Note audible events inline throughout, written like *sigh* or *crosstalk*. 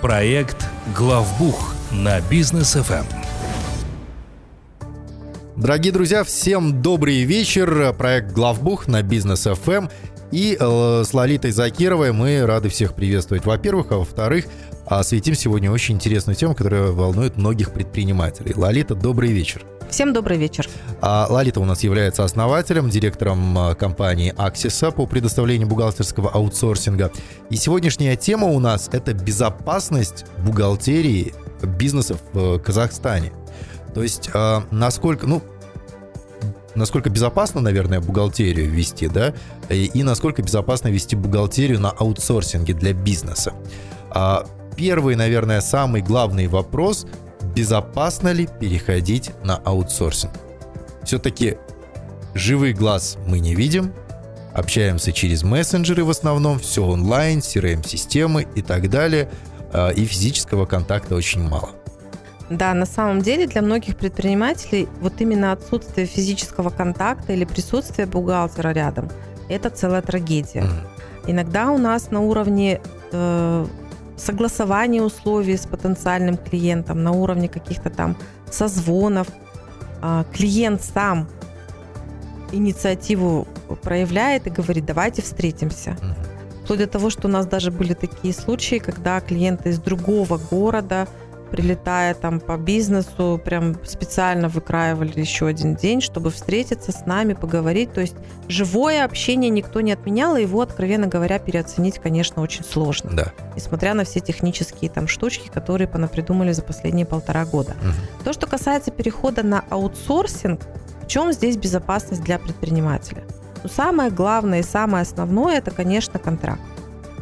Проект «Главбух» на бизнес ФМ. Дорогие друзья, всем добрый вечер. Проект «Главбух» на бизнес ФМ. И э, с Лолитой Закировой мы рады всех приветствовать, во-первых, а во-вторых, осветим сегодня очень интересную тему, которая волнует многих предпринимателей. Лолита, добрый вечер. Всем добрый вечер. А Лолита у нас является основателем, директором а, компании Аксиса по предоставлению бухгалтерского аутсорсинга. И сегодняшняя тема у нас – это безопасность бухгалтерии бизнесов в Казахстане. То есть, а, насколько, ну, насколько безопасно, наверное, бухгалтерию вести, да, и, и насколько безопасно вести бухгалтерию на аутсорсинге для бизнеса. А, первый, наверное, самый главный вопрос – безопасно ли переходить на аутсорсинг. Все-таки живый глаз мы не видим, общаемся через мессенджеры в основном, все онлайн, CRM-системы и так далее, а, и физического контакта очень мало. Да, на самом деле для многих предпринимателей вот именно отсутствие физического контакта или присутствие бухгалтера рядом – это целая трагедия. Mm-hmm. Иногда у нас на уровне э, согласование условий с потенциальным клиентом на уровне каких-то там созвонов. А, клиент сам инициативу проявляет и говорит, давайте встретимся. Вплоть до того, что у нас даже были такие случаи, когда клиенты из другого города прилетая там по бизнесу, прям специально выкраивали еще один день, чтобы встретиться с нами, поговорить. То есть живое общение никто не отменял, и его, откровенно говоря, переоценить, конечно, очень сложно. Да. Несмотря на все технические там штучки, которые понапридумали за последние полтора года. Угу. То, что касается перехода на аутсорсинг, в чем здесь безопасность для предпринимателя? Ну, самое главное и самое основное – это, конечно, контракт.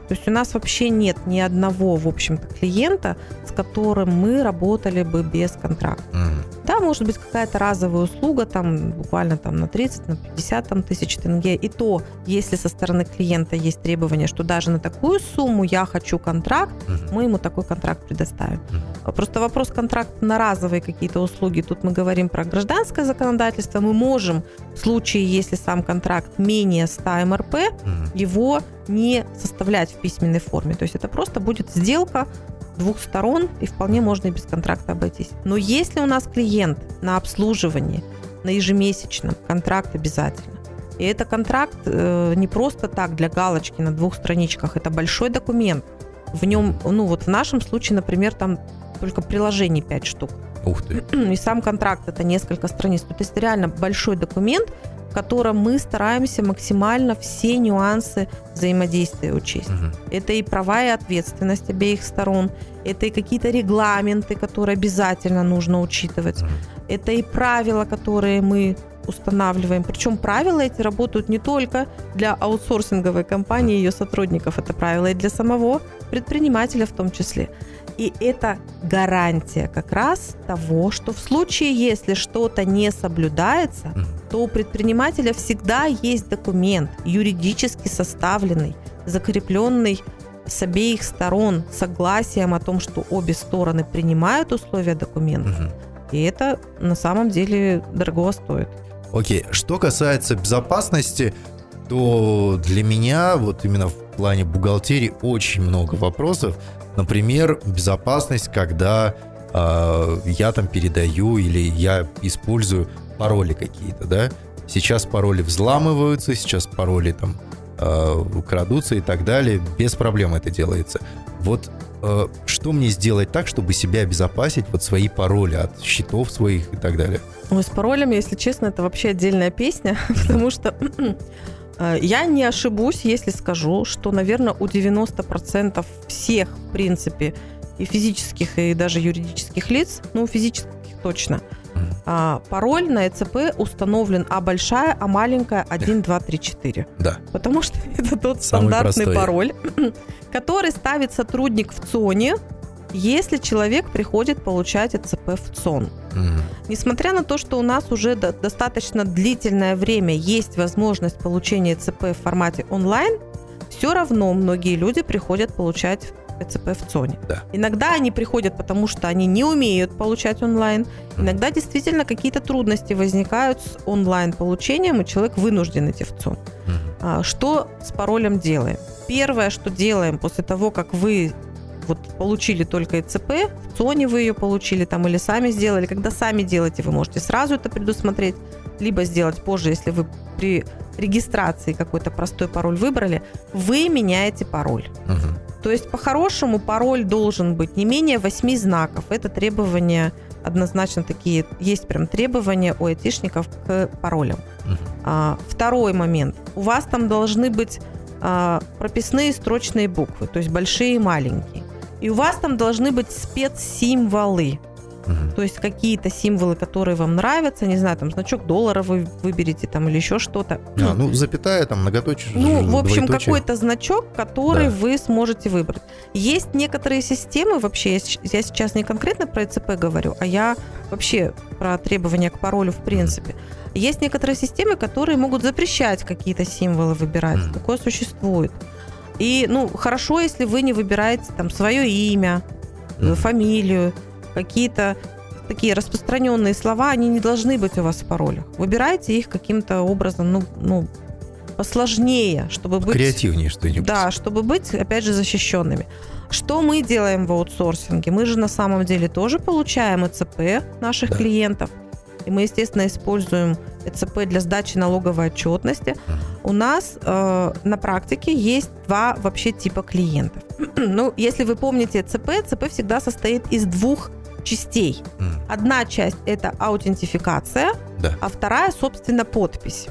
То есть у нас вообще нет ни одного, в общем-то, клиента, которым мы работали бы без контракта. Угу. Да, может быть, какая-то разовая услуга, там буквально там на 30, на 50 там, тысяч тенге. И то, если со стороны клиента есть требование, что даже на такую сумму я хочу контракт, угу. мы ему такой контракт предоставим. Угу. Просто вопрос контракта на разовые какие-то услуги. Тут мы говорим про гражданское законодательство. Мы можем в случае, если сам контракт менее 100 МРП, угу. его не составлять в письменной форме. То есть это просто будет сделка двух сторон, и вполне можно и без контракта обойтись. Но если у нас клиент на обслуживании, на ежемесячном, контракт обязательно. И это контракт э, не просто так для галочки на двух страничках, это большой документ. В нем, ну вот в нашем случае, например, там только приложений 5 штук. Ух ты. И сам контракт это несколько страниц. То есть реально большой документ, котором мы стараемся максимально все нюансы взаимодействия учесть. Угу. Это и права и ответственность обеих сторон, это и какие-то регламенты, которые обязательно нужно учитывать, угу. это и правила, которые мы устанавливаем. Причем правила эти работают не только для аутсорсинговой компании и ее сотрудников, это правила и для самого предпринимателя в том числе. И это гарантия как раз того, что в случае, если что-то не соблюдается, то у предпринимателя всегда есть документ, юридически составленный, закрепленный с обеих сторон согласием о том, что обе стороны принимают условия документа. Угу. И это на самом деле дорого стоит. Окей, что касается безопасности, то для меня вот именно в плане бухгалтерии очень много вопросов. Например, безопасность, когда э, я там передаю или я использую пароли какие-то, да. Сейчас пароли взламываются, сейчас пароли там э, крадутся и так далее. Без проблем это делается. Вот э, что мне сделать так, чтобы себя обезопасить, вот свои пароли от счетов своих и так далее? Ой, с паролями, если честно, это вообще отдельная песня, *laughs* потому что я не ошибусь, если скажу, что, наверное, у 90% всех, в принципе, и физических, и даже юридических лиц, ну, физических точно, а, пароль на ЭЦП установлен А большая, А маленькая 1, 2, 3, 4. Да. Потому что *laughs* это тот Самый стандартный простой. пароль, *clears throat* который ставит сотрудник в ЦОНе, если человек приходит получать ЭЦП в ЦОН. Угу. Несмотря на то, что у нас уже до, достаточно длительное время есть возможность получения ЭЦП в формате онлайн, все равно многие люди приходят получать ЭЦП в ЦОНе. Да. Иногда они приходят, потому что они не умеют получать онлайн. Иногда действительно какие-то трудности возникают с онлайн-получением, и человек вынужден идти в ЦОН. Угу. Что с паролем делаем? Первое, что делаем после того, как вы вот получили только ЭЦП, в ЦОНе вы ее получили там или сами сделали. Когда сами делаете, вы можете сразу это предусмотреть, либо сделать позже, если вы при регистрации какой-то простой пароль выбрали, вы меняете пароль. Угу. То есть по-хорошему пароль должен быть не менее 8 знаков. Это требования однозначно такие, есть прям требования у айтишников к паролям. Угу. А, второй момент. У вас там должны быть а, прописные строчные буквы, то есть большие и маленькие. И у вас там должны быть спецсимволы. Угу. То есть какие-то символы, которые вам нравятся, не знаю, там значок доллара вы выберете там или еще что-то. А, ну запятая там многоточие. Ну, в общем, какой-то значок, который да. вы сможете выбрать. Есть некоторые системы, вообще, я, сейчас не конкретно про ЭЦП говорю, а я вообще про требования к паролю в принципе. Есть некоторые системы, которые могут запрещать какие-то символы выбирать. Такое существует. И, ну, хорошо, если вы не выбираете там свое имя, mm. фамилию, какие-то такие распространенные слова, они не должны быть у вас в паролях. Выбирайте их каким-то образом, ну, ну посложнее, чтобы быть... Креативнее что-нибудь. Да, чтобы быть, опять же, защищенными. Что мы делаем в аутсорсинге? Мы же на самом деле тоже получаем ЭЦП наших да. клиентов. И мы, естественно, используем ЭЦП для сдачи налоговой отчетности. У нас э, на практике есть два вообще типа клиентов. *clears throat* ну, если вы помните ЭЦП, ЭЦП всегда состоит из двух частей. Одна часть это аутентификация, да. а вторая, собственно, подпись.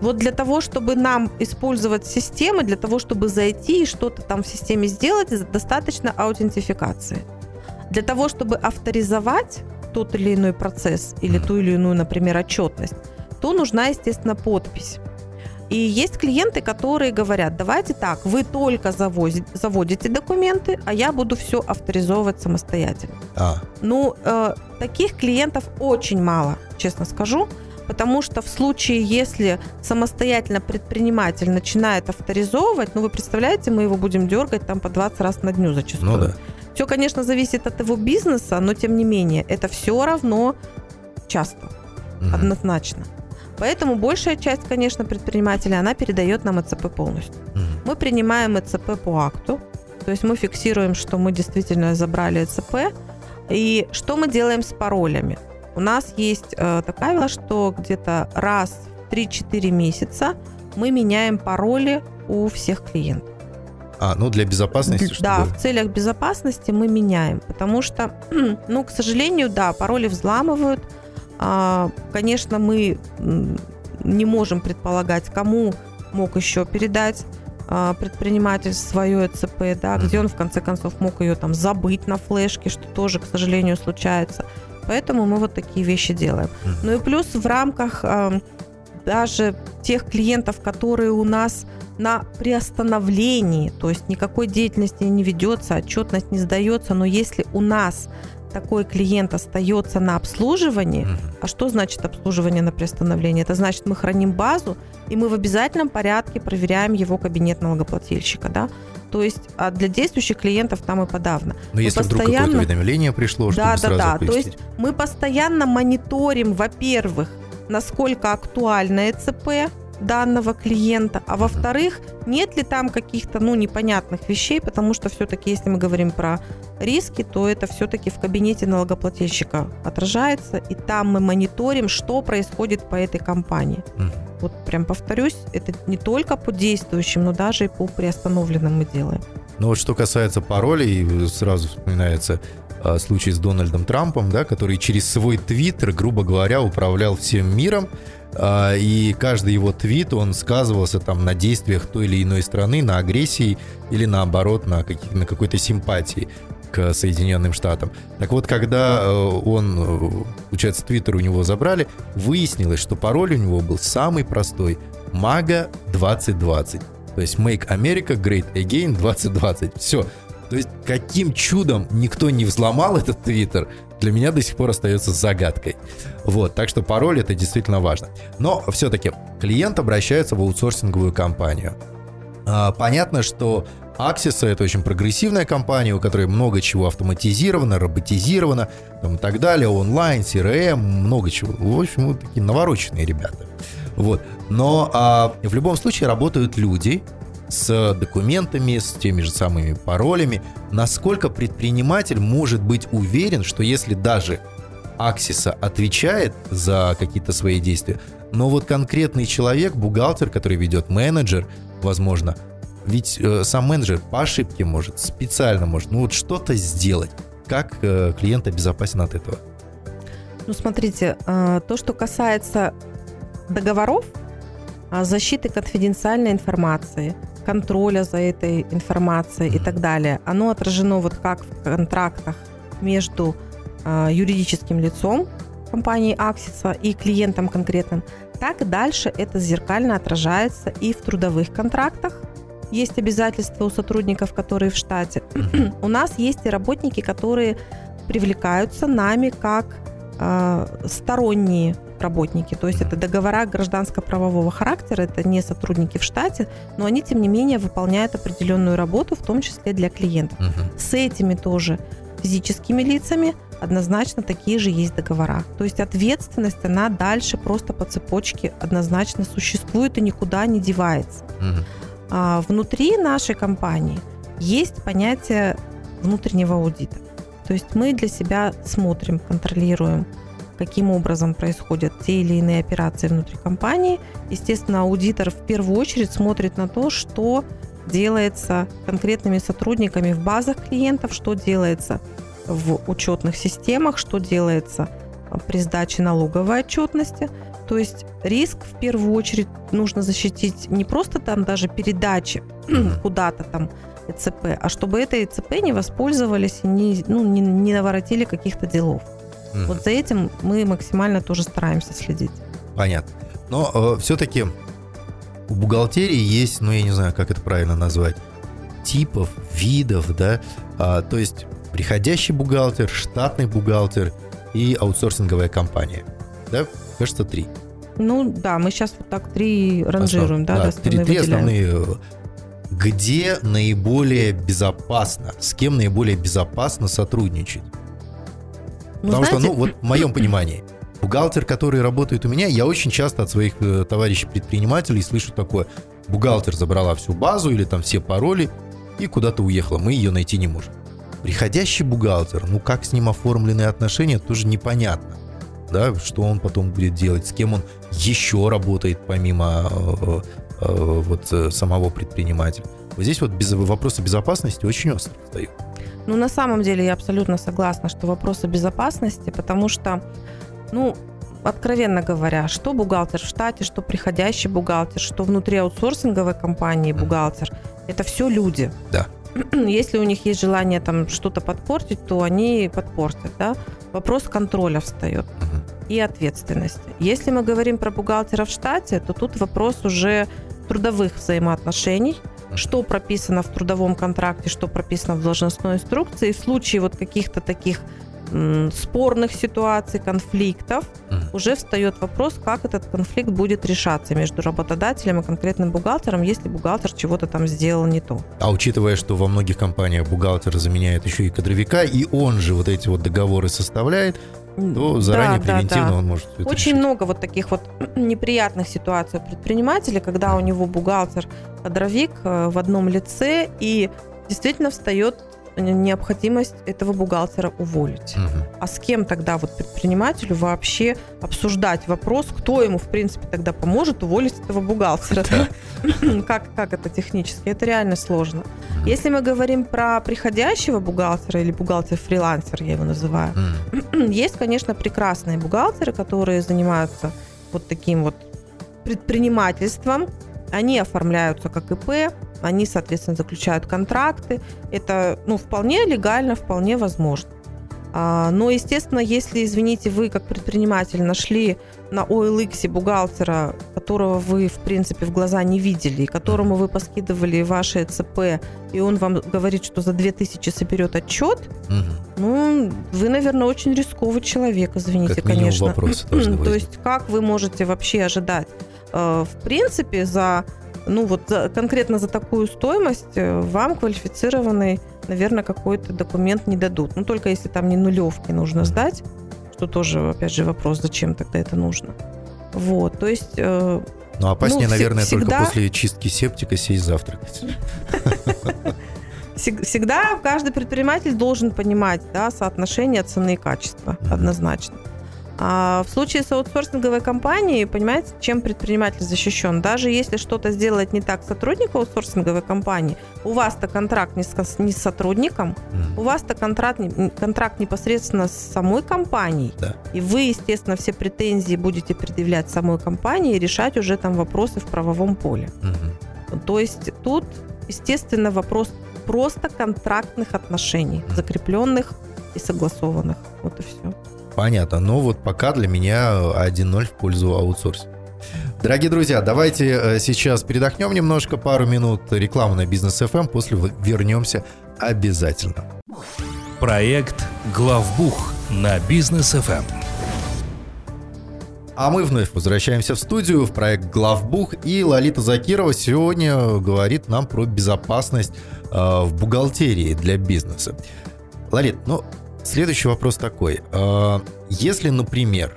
Вот для того, чтобы нам использовать системы, для того, чтобы зайти и что-то там в системе сделать, достаточно аутентификации. Для того, чтобы авторизовать тот или иной процесс или ту или иную, например, отчетность, то нужна, естественно, подпись. И есть клиенты, которые говорят, давайте так, вы только завозите, заводите документы, а я буду все авторизовывать самостоятельно. А. Ну, э, таких клиентов очень мало, честно скажу, потому что в случае, если самостоятельно предприниматель начинает авторизовывать, ну, вы представляете, мы его будем дергать там по 20 раз на дню зачастую. Ну, да. Все, конечно, зависит от его бизнеса, но тем не менее, это все равно часто, угу. однозначно. Поэтому большая часть, конечно, предпринимателей, она передает нам ЭЦП полностью. Угу. Мы принимаем ЭЦП по акту, то есть мы фиксируем, что мы действительно забрали ЭЦП. И что мы делаем с паролями? У нас есть э, такая правило, что где-то раз в 3-4 месяца мы меняем пароли у всех клиентов. А, ну для безопасности? Чтобы... Да, в целях безопасности мы меняем, потому что, *clears throat* ну, к сожалению, да, пароли взламывают, а, конечно, мы не можем предполагать, кому мог еще передать а, предприниматель свое ЭЦП, да, где он в конце концов мог ее там забыть на флешке, что тоже, к сожалению, случается. Поэтому мы вот такие вещи делаем. Ну и плюс в рамках даже тех клиентов, которые у нас на приостановлении, то есть никакой деятельности не ведется, отчетность не сдается, но если у нас такой клиент остается на обслуживании, mm-hmm. а что значит обслуживание на приостановление? Это значит, мы храним базу, и мы в обязательном порядке проверяем его кабинет налогоплательщика, да? То есть а для действующих клиентов там и подавно. Но мы если постоянно... вдруг какое-то уведомление пришло, чтобы да, сразу да, да. То есть мы постоянно мониторим, во-первых, насколько актуально ЭЦП, данного клиента, а во-вторых, нет ли там каких-то, ну, непонятных вещей, потому что все-таки, если мы говорим про риски, то это все-таки в кабинете налогоплательщика отражается, и там мы мониторим, что происходит по этой компании. Mm. Вот прям повторюсь, это не только по действующим, но даже и по приостановленным мы делаем. Ну вот что касается паролей, сразу вспоминается случай с Дональдом Трампом, да, который через свой твиттер, грубо говоря, управлял всем миром, а, и каждый его твит, он сказывался там на действиях той или иной страны, на агрессии или наоборот на, каких, на какой-то симпатии к Соединенным Штатам. Так вот, когда э, он, э, получается, Твиттер у него забрали, выяснилось, что пароль у него был самый простой – MAGA 2020. То есть Make America Great Again 2020. Все. То есть каким чудом никто не взломал этот Твиттер, для меня до сих пор остается загадкой. Вот, так что пароль это действительно важно. Но все-таки клиент обращается в аутсорсинговую компанию. А, понятно, что Axis это очень прогрессивная компания, у которой много чего автоматизировано, роботизировано там, и так далее, онлайн, CRM, много чего. В общем, вот такие навороченные ребята. Вот. Но а, в любом случае работают люди, с документами, с теми же самыми паролями. Насколько предприниматель может быть уверен, что если даже Аксиса отвечает за какие-то свои действия, но вот конкретный человек, бухгалтер, который ведет менеджер, возможно, ведь э, сам менеджер по ошибке может, специально может, ну вот что-то сделать. Как э, клиент обезопасен от этого? Ну, смотрите, э, то, что касается договоров, а, защиты конфиденциальной информации, контроля за этой информацией и так далее, оно отражено вот как в контрактах между э, юридическим лицом компании Аксиса и клиентом конкретным, так и дальше это зеркально отражается и в трудовых контрактах. Есть обязательства у сотрудников, которые в штате. *clears throat* у нас есть и работники, которые привлекаются нами как сторонние работники. То есть это договора гражданско-правового характера, это не сотрудники в штате, но они, тем не менее, выполняют определенную работу, в том числе для клиентов. Угу. С этими тоже физическими лицами однозначно такие же есть договора. То есть ответственность, она дальше просто по цепочке однозначно существует и никуда не девается. Угу. А внутри нашей компании есть понятие внутреннего аудита. То есть мы для себя смотрим, контролируем, каким образом происходят те или иные операции внутри компании. Естественно, аудитор в первую очередь смотрит на то, что делается конкретными сотрудниками в базах клиентов, что делается в учетных системах, что делается при сдаче налоговой отчетности. То есть риск в первую очередь нужно защитить не просто там даже передачи *clears throat* куда-то там ЭЦП, а чтобы это ЭЦП не воспользовались и не, ну, не, не наворотили каких-то делов. Mm. Вот за этим мы максимально тоже стараемся следить. Понятно. Но э, все-таки у бухгалтерии есть, ну я не знаю, как это правильно назвать, типов, видов, да, а, то есть приходящий бухгалтер, штатный бухгалтер и аутсорсинговая компания, да, кажется, три. Ну да, мы сейчас вот так три ранжируем, Основ... да, да три, три основные. Где наиболее безопасно, с кем наиболее безопасно сотрудничать? Ну, Потому знаете... что, ну, вот в моем понимании, бухгалтер, который работает у меня, я очень часто от своих э, товарищей-предпринимателей слышу такое, бухгалтер забрала всю базу или там все пароли и куда-то уехала, мы ее найти не можем. Приходящий бухгалтер, ну как с ним оформлены отношения, тоже непонятно. Да, что он потом будет делать, с кем он еще работает помимо э, вот э, самого предпринимателя. Вот здесь вот без, вопросы безопасности очень остро встают. Ну, на самом деле я абсолютно согласна, что вопросы безопасности, потому что, ну, откровенно говоря, что бухгалтер в штате, что приходящий бухгалтер, что внутри аутсорсинговой компании бухгалтер, это все люди. Да. *clears throat* Если у них есть желание там что-то подпортить, то они подпортят, да. Вопрос контроля встает и ответственности. Если мы говорим про бухгалтера в штате, то тут вопрос уже трудовых взаимоотношений, что прописано в трудовом контракте, что прописано в должностной инструкции. В случае вот каких-то таких спорных ситуаций, конфликтов, mm. уже встает вопрос, как этот конфликт будет решаться между работодателем и конкретным бухгалтером, если бухгалтер чего-то там сделал не то. А учитывая, что во многих компаниях бухгалтер заменяет еще и кадровика, и он же вот эти вот договоры составляет, то заранее да, превентивно да, да. он может это Очень решить. много вот таких вот *clears throat* неприятных ситуаций у предпринимателя, когда у него бухгалтер, кадровик э, в одном лице, и действительно встает необходимость этого бухгалтера уволить. Угу. А с кем тогда вот предпринимателю вообще обсуждать вопрос, кто ему, в принципе, тогда поможет уволить этого бухгалтера? *laughs* как, как это технически? Это реально сложно. Если мы говорим про приходящего бухгалтера или бухгалтер-фрилансер, я его называю, *clears throat* есть, конечно, прекрасные бухгалтеры, которые занимаются вот таким вот предпринимательством, они оформляются как ИП, они, соответственно, заключают контракты. Это ну, вполне легально, вполне возможно. А, но, естественно, если, извините, вы как предприниматель нашли на OLX бухгалтера, которого вы, в принципе, в глаза не видели, которому вы поскидывали ваши ЦП, и он вам говорит, что за 2000 соберет отчет, угу. ну, вы, наверное, очень рисковый человек, извините, как конечно. Вопросы *clears throat* То есть как вы можете вообще ожидать? Э, в принципе, за ну вот за, конкретно за такую стоимость э, вам квалифицированный, наверное, какой-то документ не дадут. Ну, только если там не нулевки нужно сдать, что тоже, опять же, вопрос, зачем тогда это нужно. Вот, то есть э, Ну, опаснее, Ну, наверное, всегда- только после чистки септика сесть завтракать. Всег- Всегда каждый предприниматель должен понимать да, соотношение цены и качества однозначно. А в случае с аутсорсинговой компанией, понимаете, чем предприниматель защищен? Даже если что-то сделает не так сотрудник аутсорсинговой компании, у вас-то контракт не с, не с сотрудником, у вас-то контракт, контракт непосредственно с самой компанией. Да. И вы, естественно, все претензии будете предъявлять самой компании и решать уже там вопросы в правовом поле. Мгм. То есть тут, естественно, вопрос просто контрактных отношений, закрепленных и согласованных. Вот и все. Понятно. Но вот пока для меня 1-0 в пользу аутсорсинга. Дорогие друзья, давайте э, сейчас передохнем немножко, пару минут рекламы на Бизнес FM, после в- вернемся обязательно. Проект «Главбух» на Бизнес Эм. ФМ. А мы вновь возвращаемся в студию, в проект «Главбух», и Лолита Закирова сегодня говорит нам про безопасность э, в бухгалтерии для бизнеса. Лолит, ну, следующий вопрос такой. Э, если, например,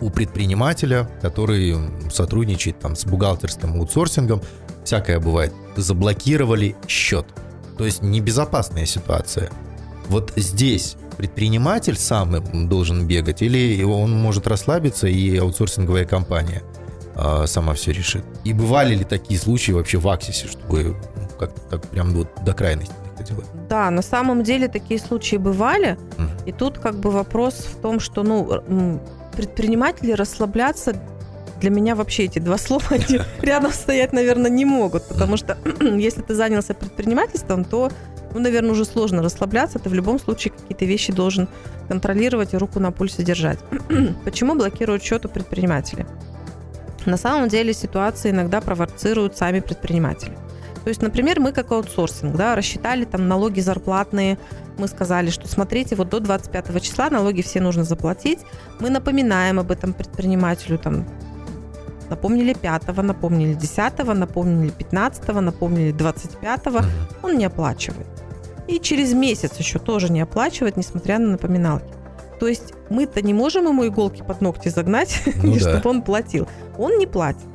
у предпринимателя, который сотрудничает там с бухгалтерским аутсорсингом, всякое бывает, заблокировали счет, то есть небезопасная ситуация. Вот здесь предприниматель сам должен бегать, или он может расслабиться, и аутсорсинговая компания а, сама все решит? И бывали ли такие случаи вообще в Аксисе, чтобы как-то так прям вот до крайности доходило? Да, на самом деле такие случаи бывали. Мгм. И тут как бы вопрос в том, что ну, предприниматели расслабляться для меня вообще эти два *laughs* слова они *laughs* рядом стоять, наверное, не могут. Потому что *clears throat* если ты занялся предпринимательством, то, ну, наверное, уже сложно расслабляться. Ты в любом случае какие-то вещи должен контролировать и руку на пульсе держать. *clears throat* Почему блокируют счет у предпринимателей? На самом деле ситуации иногда провоцируют сами предприниматели. То есть, например, мы как аутсорсинг, да, рассчитали там налоги зарплатные, мы сказали, что смотрите, вот до 25 числа налоги все нужно заплатить. Мы напоминаем об этом предпринимателю, там, напомнили 5, напомнили 10, напомнили 15, напомнили 25, Мгм. он не оплачивает. И через месяц еще тоже не оплачивает, несмотря на напоминалки. То есть мы-то не можем ему иголки под ногти загнать, *laughs* Ну да. чтобы он платил. Он не платит.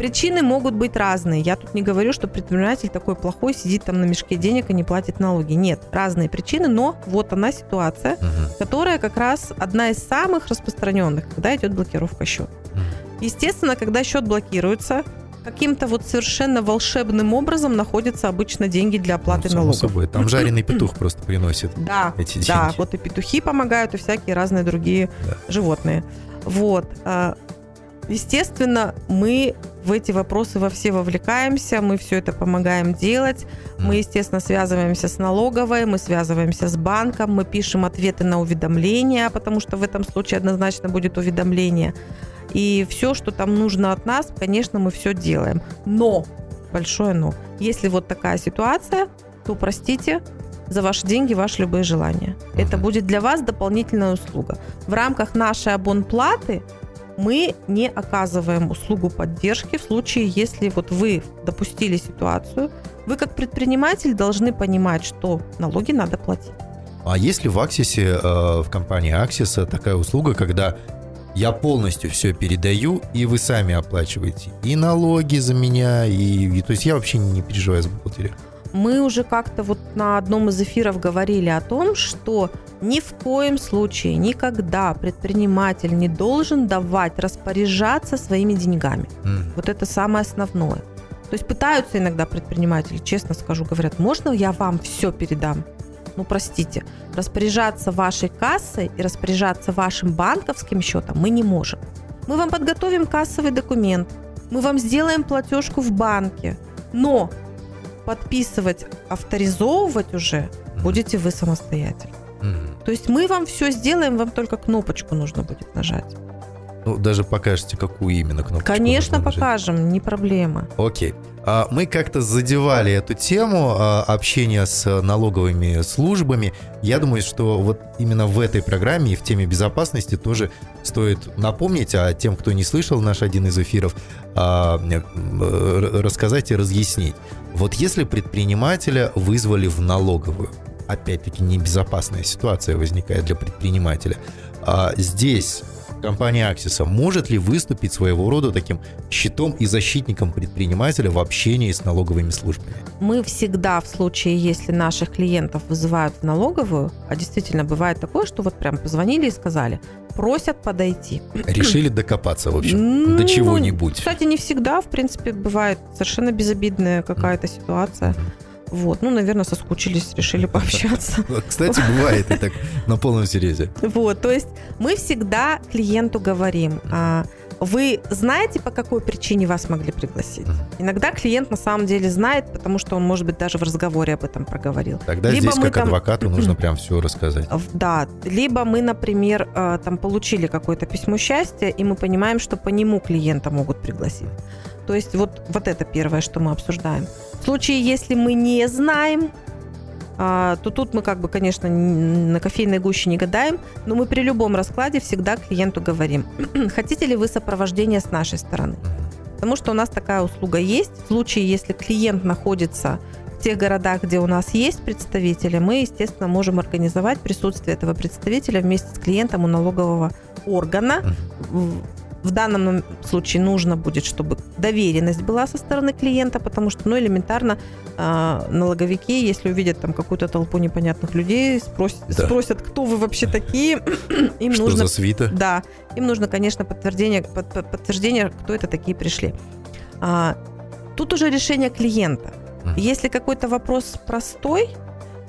Причины могут быть разные. Я тут не говорю, что предприниматель такой плохой, сидит там на мешке денег и не платит налоги. Нет, разные причины, но вот она ситуация, Мгм. которая как раз одна из самых распространенных, когда идет блокировка счета. Мгм. Естественно, когда счет блокируется, каким-то вот совершенно волшебным образом находятся обычно деньги для оплаты Ну, налогов. собой. Там жареный петух *clears throat* просто приносит. Да, эти да, деньги. вот и петухи помогают, и всякие разные другие Да. животные. Вот. Естественно, мы в эти вопросы во все вовлекаемся, мы все это помогаем делать. Мы, естественно, связываемся с налоговой, мы связываемся с банком, мы пишем ответы на уведомления, потому что в этом случае однозначно будет уведомление. И все, что там нужно от нас, конечно, мы все делаем. Но, большое но, если вот такая ситуация, то, простите, за ваши деньги ваши любые желания. Это будет для вас дополнительная услуга. В рамках нашей абонплаты мы не оказываем услугу поддержки в случае, если вот вы допустили ситуацию, вы как предприниматель должны понимать, что налоги надо платить. А есть ли в Аксисе, э, в компании Аксиса такая услуга, когда я полностью все передаю, и вы сами оплачиваете и налоги за меня, и, и- то есть я вообще не переживаю за бухгалтерию. Мы уже как-то вот на одном из эфиров говорили о том, что ни в коем случае, никогда предприниматель не должен давать распоряжаться своими деньгами. М. Вот это самое основное. То есть пытаются иногда предприниматели, честно скажу, говорят, можно я вам все передам? Ну, простите, распоряжаться вашей кассой и распоряжаться вашим банковским счетом мы не можем. Мы вам подготовим кассовый документ, мы вам сделаем платежку в банке, но подписывать, авторизовывать уже будете вы самостоятельно. Мгм. То есть мы вам все сделаем, вам только кнопочку нужно будет нажать. Ну, даже покажете, какую именно кнопку. Конечно, покажем, не проблема. Окей. А, Мы как-то задевали эту тему а, общения с налоговыми службами. Я думаю, что вот именно в этой программе и в теме безопасности тоже стоит напомнить, а тем, кто не слышал наш один из эфиров, а, р- рассказать и разъяснить. Вот если предпринимателя вызвали в налоговую, опять-таки небезопасная ситуация возникает для предпринимателя, а здесь Компания Аксиса может ли выступить своего рода таким щитом и защитником предпринимателя в общении с налоговыми службами? Мы всегда в случае, если наших клиентов вызывают в налоговую, а действительно бывает такое, что вот прям позвонили и сказали, просят подойти. *clears throat* Решили докопаться, в общем, до Ну, чего-нибудь. Кстати, не всегда, в принципе, бывает совершенно безобидная какая-то ситуация. Вот, ну, наверное, соскучились, решили *laughs* пообщаться. Кстати, бывает и так на полном серьезе. Вот, то есть мы всегда клиенту говорим, а, вы знаете, по какой причине вас могли пригласить? Иногда клиент на самом деле знает, потому что он, может быть, даже в разговоре об этом проговорил. Тогда Либо здесь, как там- адвокату, *clears throat* нужно прям все рассказать. Да, либо мы, например, э, там получили какое-то письмо счастья, и мы понимаем, что по нему клиента могут пригласить. То есть вот, вот это первое, что мы обсуждаем. В случае, если мы не знаем, а, то тут мы как бы, конечно, на кофейной гуще не гадаем, но мы при любом раскладе всегда клиенту говорим, *clears throat* хотите ли вы сопровождение с нашей стороны? Потому что у нас такая услуга есть. В случае, если клиент находится в тех городах, где у нас есть представители, мы, естественно, можем организовать присутствие этого представителя вместе с клиентом у налогового органа. В- данном случае нужно будет, чтобы доверенность была со стороны клиента, потому что, ну, элементарно а, налоговики, если увидят там какую-то толпу непонятных людей, спросят, Да. спросят, кто вы вообще такие, *clears throat* им Что нужно за свита? да, им нужно, конечно, подтверждение, под- под- подтверждение, кто это такие пришли. А, тут уже решение клиента. Если какой-то вопрос простой,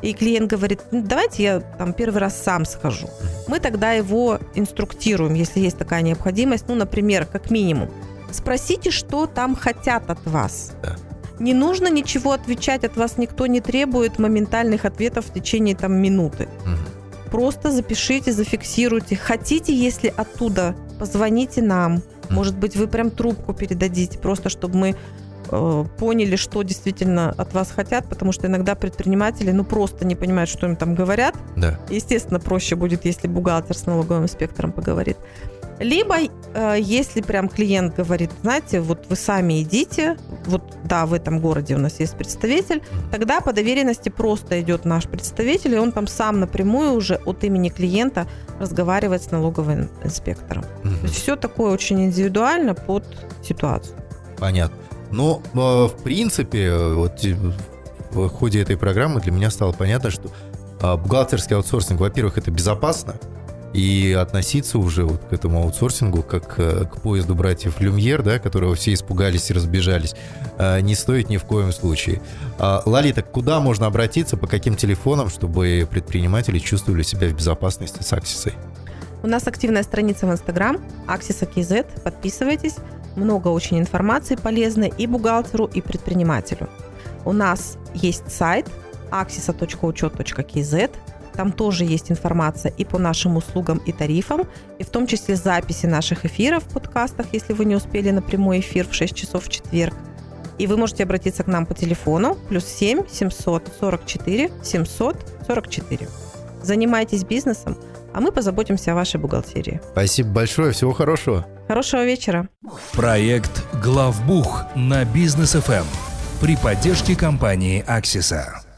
и клиент говорит, «Ну, давайте я там первый раз сам схожу, мы тогда его инструктируем, если есть такая необходимость. Ну, например, как минимум, спросите, что там хотят от вас. Да. Не нужно ничего отвечать, от вас никто не требует моментальных ответов в течение там минуты Мгм. просто запишите, зафиксируйте. Хотите, если оттуда, позвоните нам. Может быть, вы прям трубку передадите, просто чтобы мы поняли, что действительно от вас хотят, потому что иногда предприниматели, ну, просто не понимают, что им там говорят. Да. Естественно, проще будет, если бухгалтер с налоговым инспектором поговорит. Либо, э, если прям клиент говорит, знаете, вот вы сами идите, вот да, в этом городе у нас есть представитель, тогда по доверенности просто идет наш представитель, и он там сам напрямую уже от имени клиента разговаривает с налоговым инспектором. Мгм. То есть все такое очень индивидуально под ситуацию. Понятно. Но, э, в принципе, вот э, в ходе этой программы для меня стало понятно, что а, бухгалтерский аутсорсинг, во-первых, это безопасно, и относиться уже вот к этому аутсорсингу, как э, к поезду братьев Люмьер, да, которого все испугались и разбежались, э, не стоит ни в коем случае. А, Лолита, куда можно обратиться, по каким телефонам, чтобы предприниматели чувствовали себя в безопасности с Аксисой? У нас активная страница в Инстаграм, Аксиса подписывайтесь. Много очень информации полезной и бухгалтеру, и предпринимателю. У нас есть сайт axisa.учет.kz, там тоже есть информация и по нашим услугам и тарифам, и в том числе записи наших эфиров в подкастах, если вы не успели на прямой эфир в 6 часов в четверг. И вы можете обратиться к нам по телефону плюс 7 744 744. Занимайтесь бизнесом, а мы позаботимся о вашей бухгалтерии. Спасибо большое, всего хорошего. Хорошего вечера. Проект «Главбух» на Бизнес ФМ при поддержке компании «Аксиса».